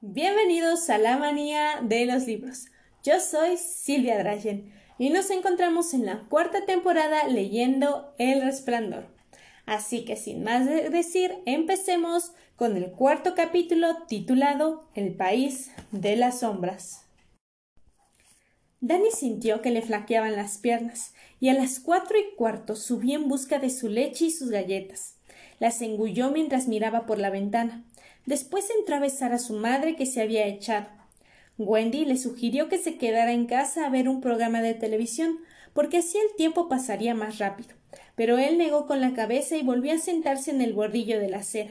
Bienvenidos a la manía de los libros. Yo soy Silvia Drayen y nos encontramos en la cuarta temporada leyendo El Resplandor. Así que sin más de decir, empecemos con el cuarto capítulo titulado El País de las Sombras. Dani sintió que le flaqueaban las piernas y a las cuatro y cuarto subió en busca de su leche y sus galletas. Las engulló mientras miraba por la ventana. Después entró a besar a su madre que se había echado. Wendy le sugirió que se quedara en casa a ver un programa de televisión, porque así el tiempo pasaría más rápido. Pero él negó con la cabeza y volvió a sentarse en el bordillo de la acera.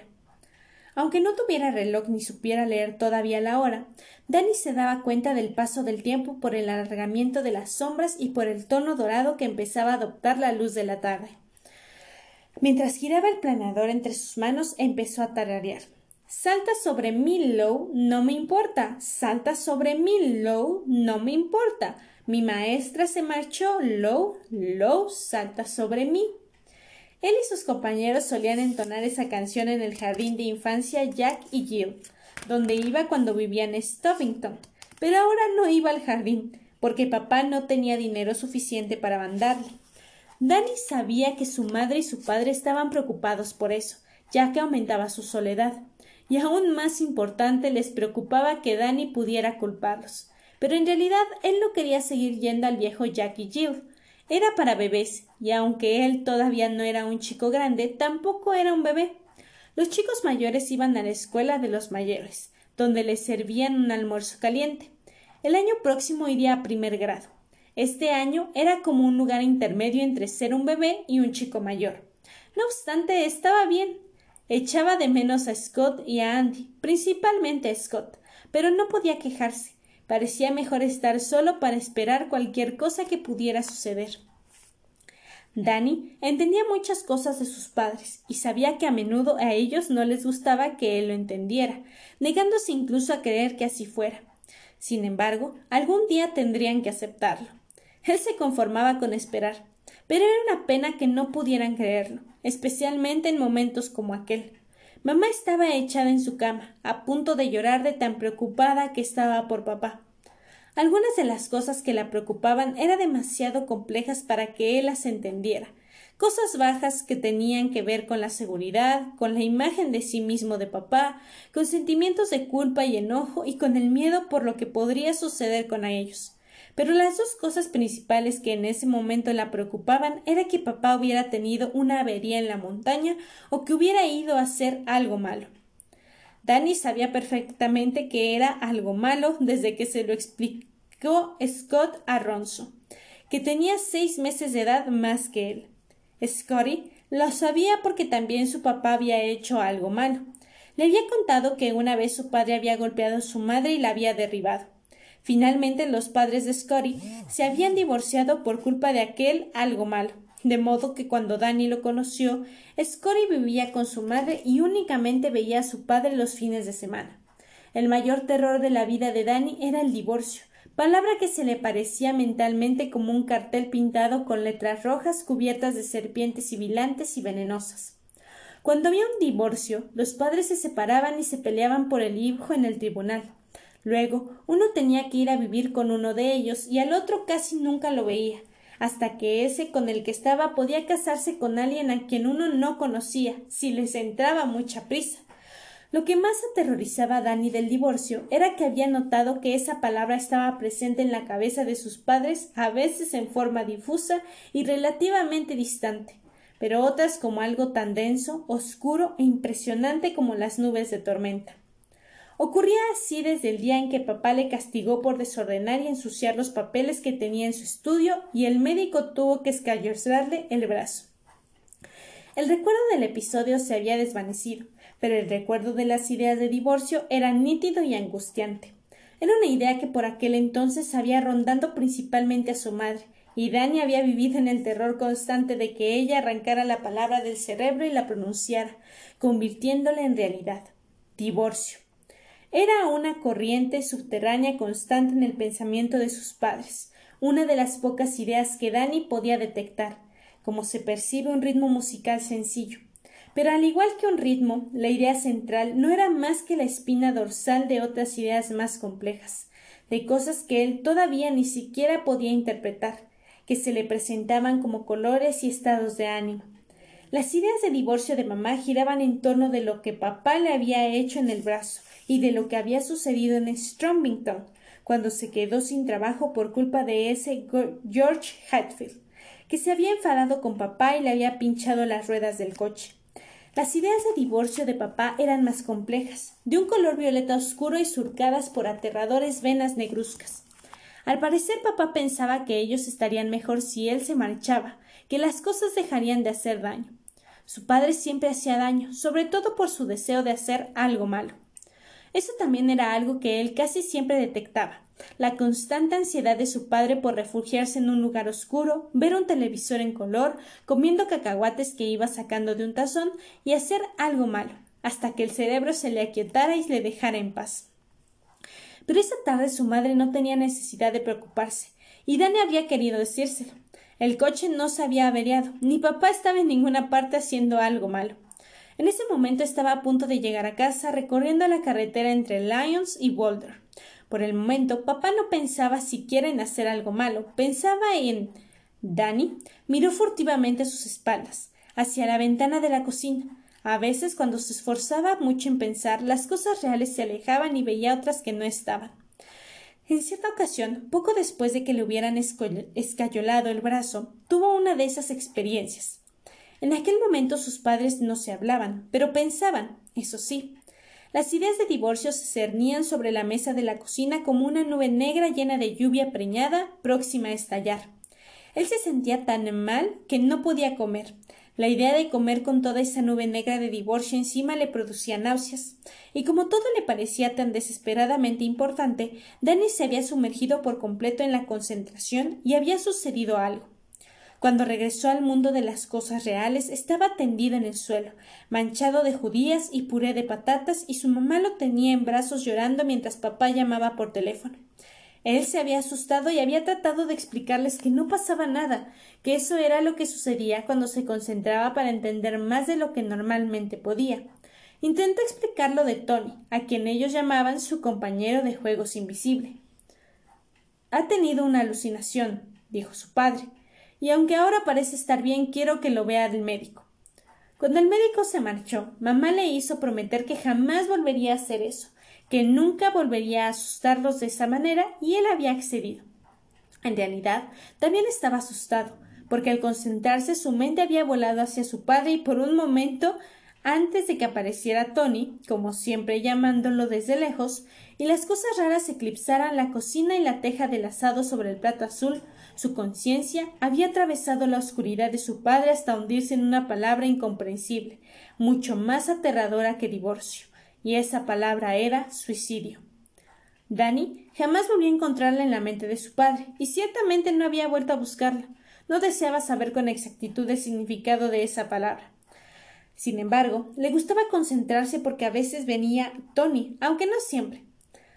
Aunque no tuviera reloj ni supiera leer todavía la hora, Danny se daba cuenta del paso del tiempo por el alargamiento de las sombras y por el tono dorado que empezaba a adoptar la luz de la tarde. Mientras giraba el planador entre sus manos, empezó a tararear. Salta sobre mí, Low, no me importa. Salta sobre mí, Low, no me importa. Mi maestra se marchó, Low, Low, salta sobre mí. Él y sus compañeros solían entonar esa canción en el jardín de infancia Jack y Jill, donde iba cuando vivía en Stovington. Pero ahora no iba al jardín, porque papá no tenía dinero suficiente para mandarle. Danny sabía que su madre y su padre estaban preocupados por eso, ya que aumentaba su soledad. Y aún más importante les preocupaba que Danny pudiera culparlos. Pero en realidad él no quería seguir yendo al viejo Jack y Jill, era para bebés, y aunque él todavía no era un chico grande, tampoco era un bebé. Los chicos mayores iban a la escuela de los mayores, donde les servían un almuerzo caliente. El año próximo iría a primer grado. Este año era como un lugar intermedio entre ser un bebé y un chico mayor. No obstante, estaba bien. Echaba de menos a Scott y a Andy, principalmente a Scott, pero no podía quejarse. Parecía mejor estar solo para esperar cualquier cosa que pudiera suceder. Danny entendía muchas cosas de sus padres y sabía que a menudo a ellos no les gustaba que él lo entendiera, negándose incluso a creer que así fuera. Sin embargo, algún día tendrían que aceptarlo. Él se conformaba con esperar, pero era una pena que no pudieran creerlo, especialmente en momentos como aquel. Mamá estaba echada en su cama, a punto de llorar de tan preocupada que estaba por papá. Algunas de las cosas que la preocupaban eran demasiado complejas para que él las entendiera, cosas bajas que tenían que ver con la seguridad, con la imagen de sí mismo de papá, con sentimientos de culpa y enojo y con el miedo por lo que podría suceder con ellos. Pero las dos cosas principales que en ese momento la preocupaban era que papá hubiera tenido una avería en la montaña o que hubiera ido a hacer algo malo. Danny sabía perfectamente que era algo malo desde que se lo explicó Scott a Ronzo, que tenía seis meses de edad más que él. Scotty lo sabía porque también su papá había hecho algo malo. Le había contado que una vez su padre había golpeado a su madre y la había derribado. Finalmente los padres de Scotty se habían divorciado por culpa de aquel algo malo, de modo que cuando Danny lo conoció, Scotty vivía con su madre y únicamente veía a su padre los fines de semana. El mayor terror de la vida de Danny era el divorcio, palabra que se le parecía mentalmente como un cartel pintado con letras rojas cubiertas de serpientes sibilantes y venenosas. Cuando había un divorcio, los padres se separaban y se peleaban por el hijo en el tribunal. Luego, uno tenía que ir a vivir con uno de ellos y al otro casi nunca lo veía, hasta que ese con el que estaba podía casarse con alguien a quien uno no conocía, si les entraba mucha prisa. Lo que más aterrorizaba a Dani del divorcio era que había notado que esa palabra estaba presente en la cabeza de sus padres, a veces en forma difusa y relativamente distante, pero otras como algo tan denso, oscuro e impresionante como las nubes de tormenta. Ocurría así desde el día en que papá le castigó por desordenar y ensuciar los papeles que tenía en su estudio y el médico tuvo que escayozarle el brazo. El recuerdo del episodio se había desvanecido, pero el recuerdo de las ideas de divorcio era nítido y angustiante. Era una idea que por aquel entonces había rondando principalmente a su madre, y Dani había vivido en el terror constante de que ella arrancara la palabra del cerebro y la pronunciara, convirtiéndola en realidad. Divorcio. Era una corriente subterránea constante en el pensamiento de sus padres, una de las pocas ideas que Dani podía detectar, como se percibe un ritmo musical sencillo. Pero al igual que un ritmo, la idea central no era más que la espina dorsal de otras ideas más complejas, de cosas que él todavía ni siquiera podía interpretar, que se le presentaban como colores y estados de ánimo. Las ideas de divorcio de mamá giraban en torno de lo que papá le había hecho en el brazo y de lo que había sucedido en Strombington, cuando se quedó sin trabajo por culpa de ese George Hatfield, que se había enfadado con papá y le había pinchado las ruedas del coche. Las ideas de divorcio de papá eran más complejas, de un color violeta oscuro y surcadas por aterradores venas negruzcas. Al parecer papá pensaba que ellos estarían mejor si él se marchaba, que las cosas dejarían de hacer daño. Su padre siempre hacía daño, sobre todo por su deseo de hacer algo malo. Eso también era algo que él casi siempre detectaba la constante ansiedad de su padre por refugiarse en un lugar oscuro, ver un televisor en color, comiendo cacahuates que iba sacando de un tazón y hacer algo malo, hasta que el cerebro se le aquietara y le dejara en paz. Pero esa tarde su madre no tenía necesidad de preocuparse, y Dani había querido decírselo. El coche no se había averiado, ni papá estaba en ninguna parte haciendo algo malo. En ese momento estaba a punto de llegar a casa recorriendo la carretera entre Lyons y Boulder. Por el momento, papá no pensaba siquiera en hacer algo malo, pensaba en. Danny miró furtivamente a sus espaldas, hacia la ventana de la cocina. A veces, cuando se esforzaba mucho en pensar, las cosas reales se alejaban y veía otras que no estaban. En cierta ocasión, poco después de que le hubieran escayolado el brazo, tuvo una de esas experiencias. En aquel momento sus padres no se hablaban, pero pensaban, eso sí. Las ideas de divorcio se cernían sobre la mesa de la cocina como una nube negra llena de lluvia preñada, próxima a estallar. Él se sentía tan mal que no podía comer. La idea de comer con toda esa nube negra de divorcio encima le producía náuseas. Y como todo le parecía tan desesperadamente importante, Danny se había sumergido por completo en la concentración y había sucedido algo. Cuando regresó al mundo de las cosas reales, estaba tendido en el suelo, manchado de judías y puré de patatas, y su mamá lo tenía en brazos llorando mientras papá llamaba por teléfono. Él se había asustado y había tratado de explicarles que no pasaba nada, que eso era lo que sucedía cuando se concentraba para entender más de lo que normalmente podía. Intentó explicar lo de Tony, a quien ellos llamaban su compañero de juegos invisible. Ha tenido una alucinación, dijo su padre y aunque ahora parece estar bien, quiero que lo vea el médico. Cuando el médico se marchó, mamá le hizo prometer que jamás volvería a hacer eso, que nunca volvería a asustarlos de esa manera, y él había accedido. En realidad, también estaba asustado, porque al concentrarse su mente había volado hacia su padre y por un momento antes de que apareciera Tony, como siempre llamándolo desde lejos, y las cosas raras eclipsaran la cocina y la teja del asado sobre el plato azul, su conciencia había atravesado la oscuridad de su padre hasta hundirse en una palabra incomprensible, mucho más aterradora que divorcio, y esa palabra era suicidio. Danny jamás volvió a encontrarla en la mente de su padre, y ciertamente no había vuelto a buscarla. No deseaba saber con exactitud el significado de esa palabra. Sin embargo, le gustaba concentrarse porque a veces venía Tony, aunque no siempre.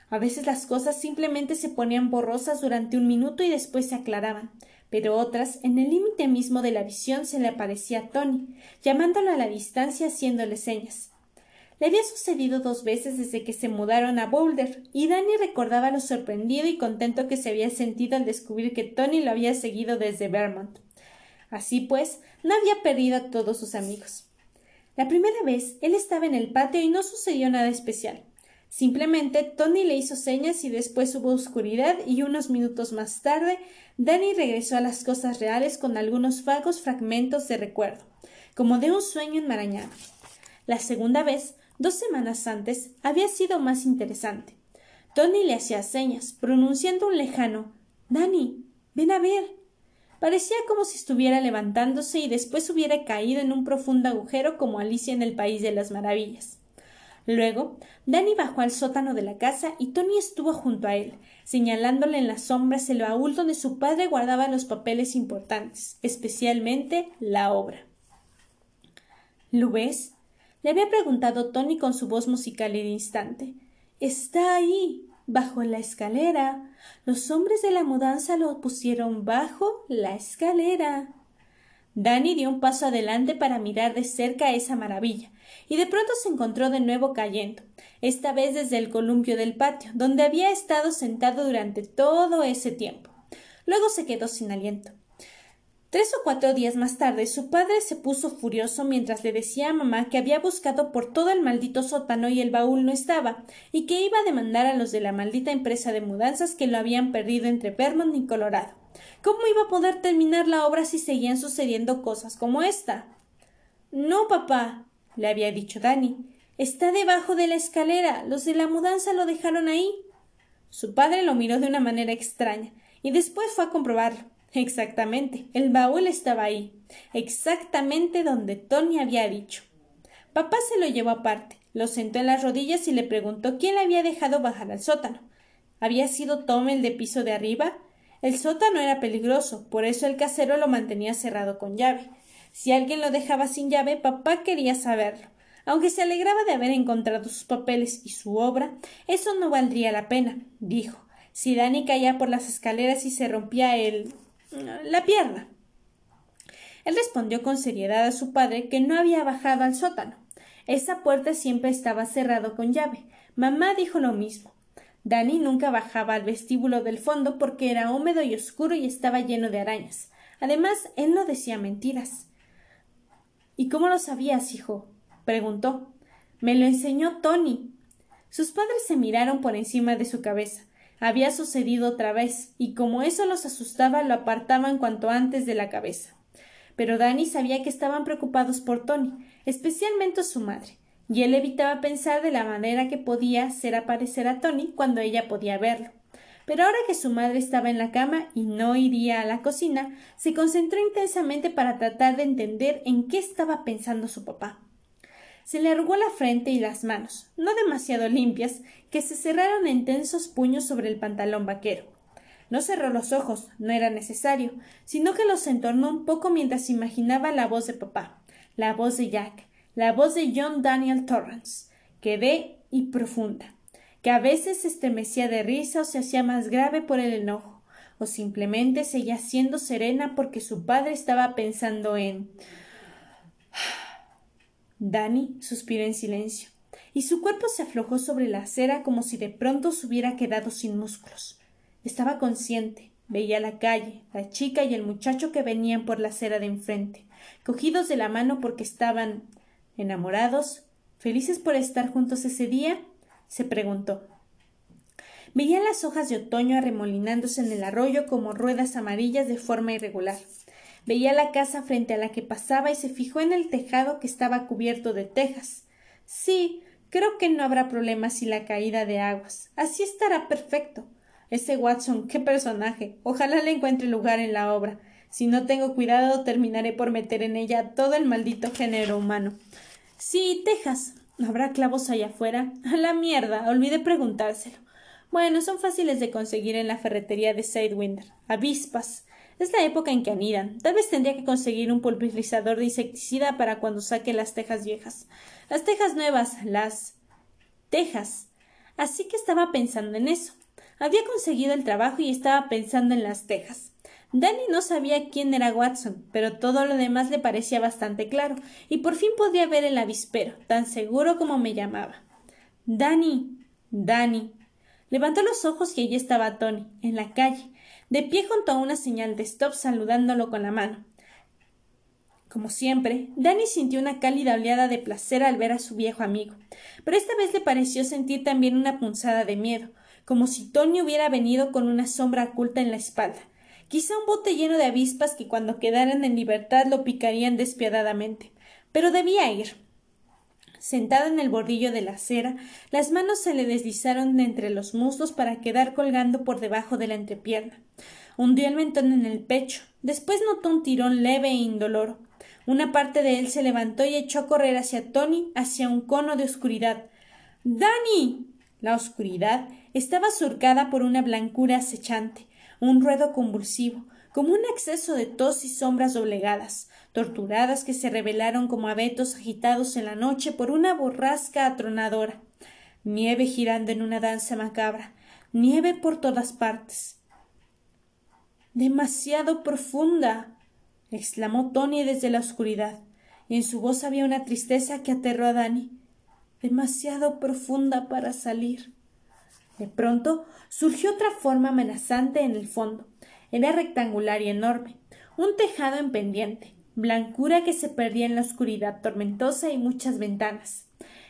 A veces las cosas simplemente se ponían borrosas durante un minuto y después se aclaraban, pero otras, en el límite mismo de la visión, se le aparecía Tony, llamándolo a la distancia haciéndole señas. Le había sucedido dos veces desde que se mudaron a Boulder, y Danny recordaba lo sorprendido y contento que se había sentido al descubrir que Tony lo había seguido desde Vermont. Así pues, no había perdido a todos sus amigos. La primera vez él estaba en el patio y no sucedió nada especial. Simplemente Tony le hizo señas y después hubo oscuridad y unos minutos más tarde Danny regresó a las cosas reales con algunos vagos fragmentos de recuerdo, como de un sueño enmarañado. La segunda vez, dos semanas antes, había sido más interesante. Tony le hacía señas, pronunciando un lejano Danny, ven a ver. Parecía como si estuviera levantándose y después hubiera caído en un profundo agujero como Alicia en el País de las Maravillas. Luego, Danny bajó al sótano de la casa y Tony estuvo junto a él, señalándole en las sombras el baúl donde su padre guardaba los papeles importantes, especialmente la obra. ¿Lo ves? le había preguntado Tony con su voz musical el instante. Está ahí, bajo la escalera. Los hombres de la mudanza lo pusieron bajo la escalera. Danny dio un paso adelante para mirar de cerca esa maravilla, y de pronto se encontró de nuevo cayendo, esta vez desde el columpio del patio, donde había estado sentado durante todo ese tiempo. Luego se quedó sin aliento. Tres o cuatro días más tarde su padre se puso furioso mientras le decía a mamá que había buscado por todo el maldito sótano y el baúl no estaba, y que iba a demandar a los de la maldita empresa de mudanzas que lo habían perdido entre Vermont y Colorado. ¿Cómo iba a poder terminar la obra si seguían sucediendo cosas como esta? No, papá, le había dicho Dani. Está debajo de la escalera. Los de la mudanza lo dejaron ahí. Su padre lo miró de una manera extraña y después fue a comprobarlo. Exactamente. El baúl estaba ahí, exactamente donde Tony había dicho. Papá se lo llevó aparte, lo sentó en las rodillas y le preguntó quién le había dejado bajar al sótano. ¿Había sido Tom el de piso de arriba? El sótano era peligroso, por eso el casero lo mantenía cerrado con llave. Si alguien lo dejaba sin llave, papá quería saberlo. Aunque se alegraba de haber encontrado sus papeles y su obra, eso no valdría la pena, dijo. Si Dani caía por las escaleras y se rompía el la pierna. Él respondió con seriedad a su padre que no había bajado al sótano. Esa puerta siempre estaba cerrada con llave. Mamá dijo lo mismo. Dani nunca bajaba al vestíbulo del fondo porque era húmedo y oscuro y estaba lleno de arañas. Además, él no decía mentiras. ¿Y cómo lo sabías, hijo? preguntó. Me lo enseñó Tony. Sus padres se miraron por encima de su cabeza había sucedido otra vez, y como eso los asustaba, lo apartaban cuanto antes de la cabeza. Pero Danny sabía que estaban preocupados por Tony, especialmente su madre, y él evitaba pensar de la manera que podía hacer aparecer a Tony cuando ella podía verlo. Pero ahora que su madre estaba en la cama y no iría a la cocina, se concentró intensamente para tratar de entender en qué estaba pensando su papá. Se le arrugó la frente y las manos, no demasiado limpias, que se cerraron en tensos puños sobre el pantalón vaquero. No cerró los ojos, no era necesario, sino que los entornó un poco mientras imaginaba la voz de papá, la voz de Jack, la voz de John Daniel Torrance, ve y profunda, que a veces se estremecía de risa o se hacía más grave por el enojo, o simplemente seguía siendo serena porque su padre estaba pensando en Danny suspiró en silencio, y su cuerpo se aflojó sobre la acera como si de pronto se hubiera quedado sin músculos. Estaba consciente, veía la calle, la chica y el muchacho que venían por la acera de enfrente, cogidos de la mano porque estaban enamorados, felices por estar juntos ese día, se preguntó. Veía las hojas de otoño arremolinándose en el arroyo como ruedas amarillas de forma irregular. Veía la casa frente a la que pasaba y se fijó en el tejado que estaba cubierto de tejas. Sí, creo que no habrá problema sin la caída de aguas. Así estará perfecto. Ese Watson, qué personaje. Ojalá le encuentre lugar en la obra. Si no tengo cuidado, terminaré por meter en ella todo el maldito género humano. Sí, Tejas. ¿Habrá clavos allá afuera? A la mierda. Olvidé preguntárselo. Bueno, son fáciles de conseguir en la ferretería de Sidewinder. Avispas. Es la época en que anidan. Tal vez tendría que conseguir un pulverizador de insecticida para cuando saque las tejas viejas. Las tejas nuevas, las tejas. Así que estaba pensando en eso. Había conseguido el trabajo y estaba pensando en las tejas. Danny no sabía quién era Watson, pero todo lo demás le parecía bastante claro, y por fin podía ver el avispero, tan seguro como me llamaba. Danny. Danny. Levantó los ojos y allí estaba Tony, en la calle, de pie junto a una señal de stop saludándolo con la mano. Como siempre, Danny sintió una cálida oleada de placer al ver a su viejo amigo, pero esta vez le pareció sentir también una punzada de miedo, como si Tony hubiera venido con una sombra oculta en la espalda, quizá un bote lleno de avispas que cuando quedaran en libertad lo picarían despiadadamente. Pero debía ir. Sentado en el bordillo de la acera, las manos se le deslizaron de entre los muslos para quedar colgando por debajo de la entrepierna. Hundió el mentón en el pecho. Después notó un tirón leve e indoloro. Una parte de él se levantó y echó a correr hacia Tony, hacia un cono de oscuridad. ¡Dani! La oscuridad estaba surcada por una blancura acechante, un ruedo convulsivo, como un exceso de tos y sombras doblegadas torturadas que se revelaron como abetos agitados en la noche por una borrasca atronadora, nieve girando en una danza macabra, nieve por todas partes. demasiado profunda. exclamó Tony desde la oscuridad, y en su voz había una tristeza que aterró a Dani, demasiado profunda para salir. De pronto surgió otra forma amenazante en el fondo. Era rectangular y enorme, un tejado en pendiente, blancura que se perdía en la oscuridad tormentosa y muchas ventanas.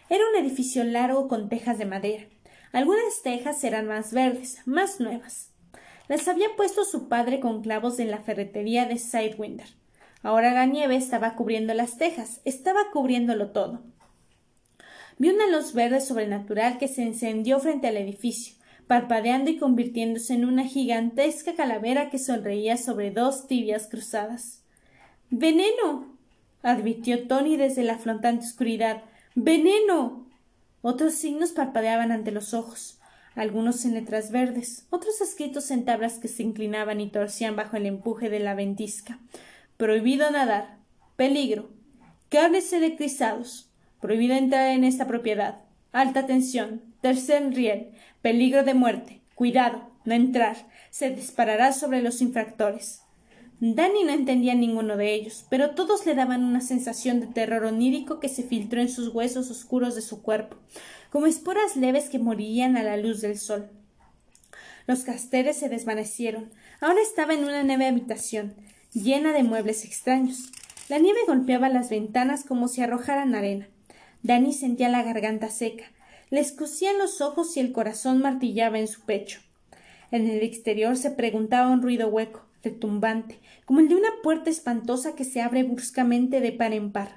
Era un edificio largo con tejas de madera. Algunas tejas eran más verdes, más nuevas. Las había puesto su padre con clavos en la ferretería de Sidewinder. Ahora la nieve estaba cubriendo las tejas, estaba cubriéndolo todo. Vi una luz verde sobrenatural que se encendió frente al edificio, parpadeando y convirtiéndose en una gigantesca calavera que sonreía sobre dos tibias cruzadas. Veneno. advirtió Tony desde la flotante oscuridad. Veneno. Otros signos parpadeaban ante los ojos, algunos en letras verdes, otros escritos en tablas que se inclinaban y torcían bajo el empuje de la ventisca. Prohibido nadar. Peligro. Cables electrizados. Prohibido entrar en esta propiedad. Alta tensión. Tercer riel. Peligro de muerte. Cuidado. No entrar. Se disparará sobre los infractores. Danny no entendía ninguno de ellos, pero todos le daban una sensación de terror onírico que se filtró en sus huesos oscuros de su cuerpo, como esporas leves que morían a la luz del sol. Los casteres se desvanecieron. Ahora estaba en una nueva habitación, llena de muebles extraños. La nieve golpeaba las ventanas como si arrojaran arena. Danny sentía la garganta seca, le escocían los ojos y el corazón martillaba en su pecho. En el exterior se preguntaba un ruido hueco retumbante, como el de una puerta espantosa que se abre bruscamente de par en par.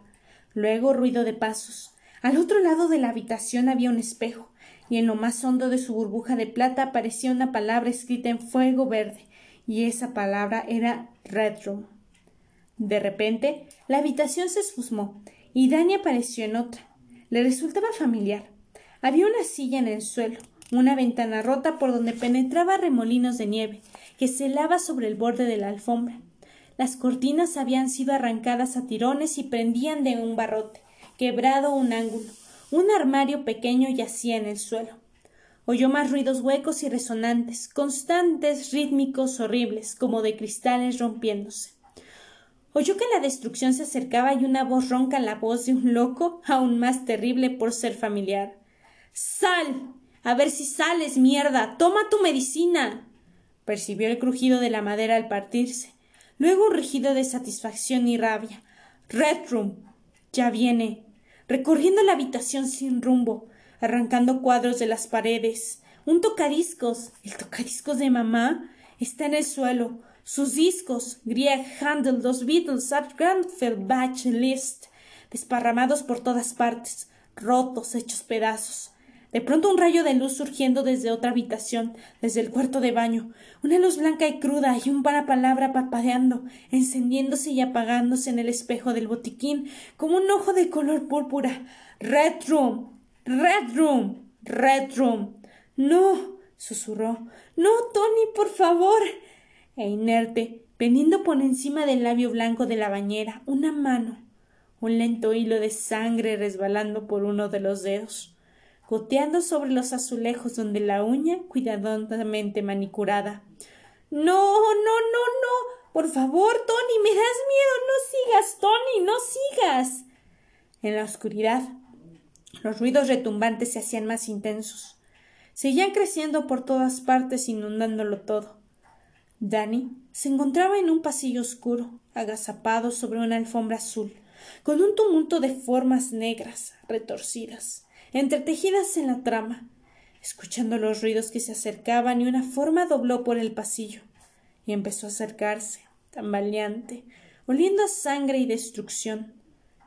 Luego ruido de pasos. Al otro lado de la habitación había un espejo, y en lo más hondo de su burbuja de plata aparecía una palabra escrita en fuego verde, y esa palabra era Red Room. De repente, la habitación se esfumó, y Dani apareció en otra. Le resultaba familiar. Había una silla en el suelo, una ventana rota por donde penetraba remolinos de nieve, que se helaba sobre el borde de la alfombra. Las cortinas habían sido arrancadas a tirones y prendían de un barrote, quebrado un ángulo. Un armario pequeño yacía en el suelo. Oyó más ruidos huecos y resonantes, constantes, rítmicos, horribles, como de cristales rompiéndose. Oyó que la destrucción se acercaba y una voz ronca la voz de un loco, aún más terrible por ser familiar. Sal. A ver si sales, mierda. Toma tu medicina. Percibió el crujido de la madera al partirse, luego un rugido de satisfacción y rabia. Red. Ya viene. Recorriendo la habitación sin rumbo, arrancando cuadros de las paredes. Un tocadiscos. El tocadiscos de mamá está en el suelo. Sus discos, Grieg, Handel, los Beatles, Art Grandfeld, Bach, List, desparramados por todas partes, rotos, hechos pedazos. De pronto un rayo de luz surgiendo desde otra habitación, desde el cuarto de baño, una luz blanca y cruda y un para palabra papadeando, encendiéndose y apagándose en el espejo del botiquín, como un ojo de color púrpura. Red Room. Red Room. Red Room. No. susurró. No, Tony, por favor. E inerte, pendiendo por encima del labio blanco de la bañera, una mano, un lento hilo de sangre resbalando por uno de los dedos goteando sobre los azulejos donde la uña cuidadosamente manicurada. No, no, no, no. Por favor, Tony, me das miedo. No sigas, Tony, no sigas. En la oscuridad, los ruidos retumbantes se hacían más intensos. Seguían creciendo por todas partes, inundándolo todo. Danny se encontraba en un pasillo oscuro, agazapado sobre una alfombra azul, con un tumulto de formas negras, retorcidas entretejidas en la trama, escuchando los ruidos que se acercaban y una forma dobló por el pasillo y empezó a acercarse, tambaleante, oliendo a sangre y destrucción.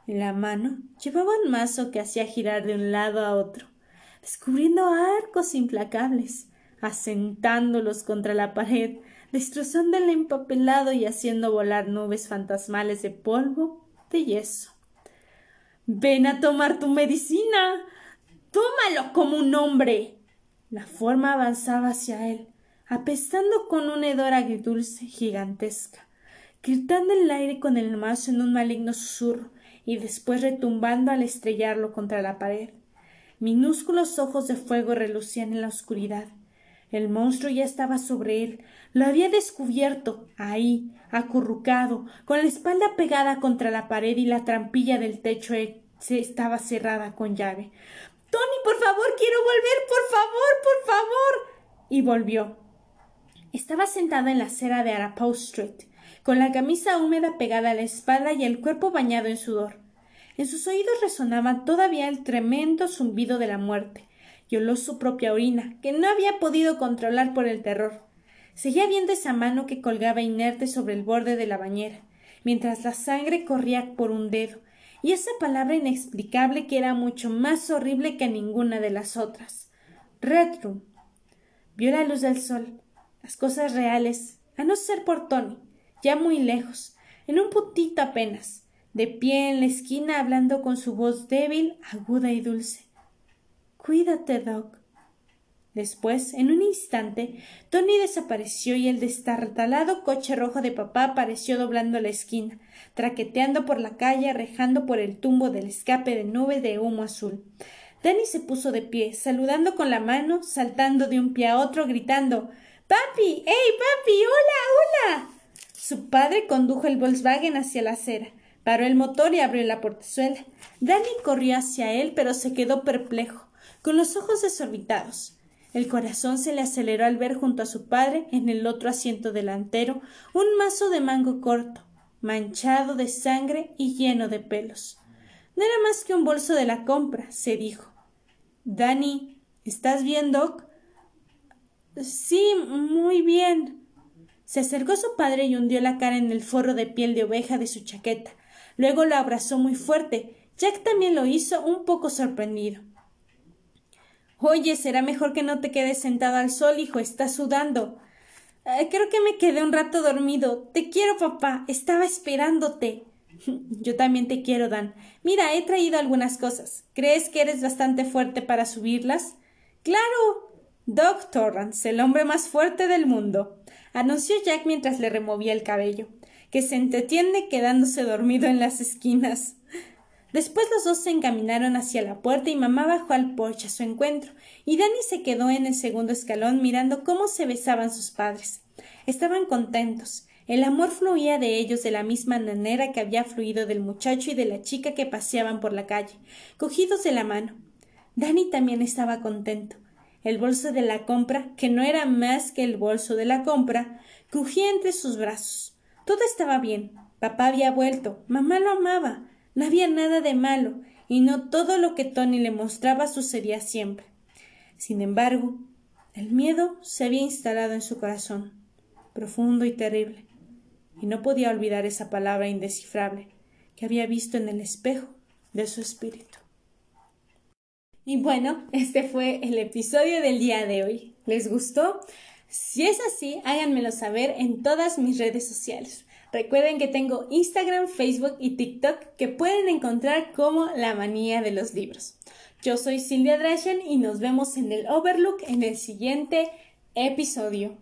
En la mano llevaba un mazo que hacía girar de un lado a otro, descubriendo arcos implacables, asentándolos contra la pared, destrozando el empapelado y haciendo volar nubes fantasmales de polvo, de yeso. Ven a tomar tu medicina. Tómalo como un hombre. La forma avanzaba hacia él, apestando con un hedor agridulce gigantesca, gritando el aire con el mazo en un maligno susurro y después retumbando al estrellarlo contra la pared. Minúsculos ojos de fuego relucían en la oscuridad. El monstruo ya estaba sobre él. Lo había descubierto, ahí, acurrucado, con la espalda pegada contra la pared y la trampilla del techo estaba cerrada con llave. Tony, por favor, quiero volver, por favor, por favor. Y volvió. Estaba sentada en la acera de Arapaw Street, con la camisa húmeda pegada a la espalda y el cuerpo bañado en sudor. En sus oídos resonaba todavía el tremendo zumbido de la muerte, y oló su propia orina, que no había podido controlar por el terror. Seguía viendo esa mano que colgaba inerte sobre el borde de la bañera, mientras la sangre corría por un dedo, y esa palabra inexplicable que era mucho más horrible que ninguna de las otras. Redroom. Vio la luz del sol, las cosas reales, a no ser por Tony, ya muy lejos, en un puntito apenas, de pie en la esquina hablando con su voz débil, aguda y dulce. Cuídate, Doc. Después, en un instante, Tony desapareció y el destartalado coche rojo de papá apareció doblando la esquina, traqueteando por la calle, arrejando por el tumbo del escape de nube de humo azul. Danny se puso de pie, saludando con la mano, saltando de un pie a otro, gritando Papi. ¡Ey, papi! ¡Hola! ¡Hola! Su padre condujo el Volkswagen hacia la acera. Paró el motor y abrió la portezuela. Danny corrió hacia él, pero se quedó perplejo con los ojos desorbitados. El corazón se le aceleró al ver junto a su padre, en el otro asiento delantero, un mazo de mango corto, manchado de sangre y lleno de pelos. No era más que un bolso de la compra, se dijo. Danny, ¿estás bien, Doc? Sí, muy bien. Se acercó su padre y hundió la cara en el forro de piel de oveja de su chaqueta. Luego lo abrazó muy fuerte. Jack también lo hizo, un poco sorprendido. Oye, será mejor que no te quedes sentado al sol, hijo. Estás sudando. creo que me quedé un rato dormido. Te quiero, papá. Estaba esperándote. Yo también te quiero, Dan. Mira, he traído algunas cosas. ¿Crees que eres bastante fuerte para subirlas? Claro. Doc Torrance, el hombre más fuerte del mundo, anunció Jack mientras le removía el cabello, que se entretiene quedándose dormido en las esquinas. Después los dos se encaminaron hacia la puerta y mamá bajó al porche a su encuentro, y Danny se quedó en el segundo escalón mirando cómo se besaban sus padres. Estaban contentos. El amor fluía de ellos de la misma manera que había fluido del muchacho y de la chica que paseaban por la calle, cogidos de la mano. Danny también estaba contento. El bolso de la compra, que no era más que el bolso de la compra, crujía entre sus brazos. Todo estaba bien. Papá había vuelto. Mamá lo amaba. No había nada de malo, y no todo lo que Tony le mostraba sucedía siempre. Sin embargo, el miedo se había instalado en su corazón, profundo y terrible, y no podía olvidar esa palabra indescifrable que había visto en el espejo de su espíritu. Y bueno, este fue el episodio del día de hoy. ¿Les gustó? Si es así, háganmelo saber en todas mis redes sociales. Recuerden que tengo Instagram, Facebook y TikTok que pueden encontrar como La Manía de los Libros. Yo soy Silvia Drashen y nos vemos en el Overlook en el siguiente episodio.